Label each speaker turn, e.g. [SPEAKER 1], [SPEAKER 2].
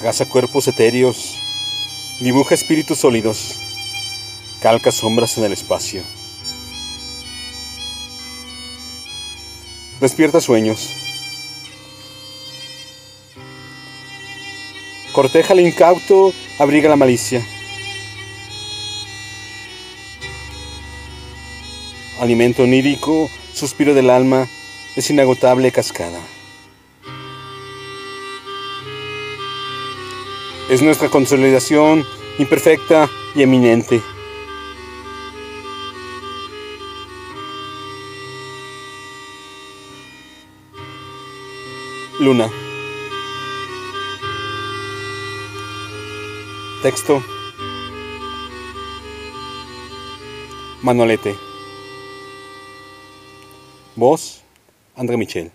[SPEAKER 1] traza cuerpos etéreos, dibuja espíritus sólidos, calca sombras en el espacio. Despierta sueños. Corteja al incauto, abriga la malicia. Alimento onírico, suspiro del alma, es inagotable cascada. Es nuestra consolidación imperfecta y eminente. Luna. Texto. Manolete. Voz. André Michel.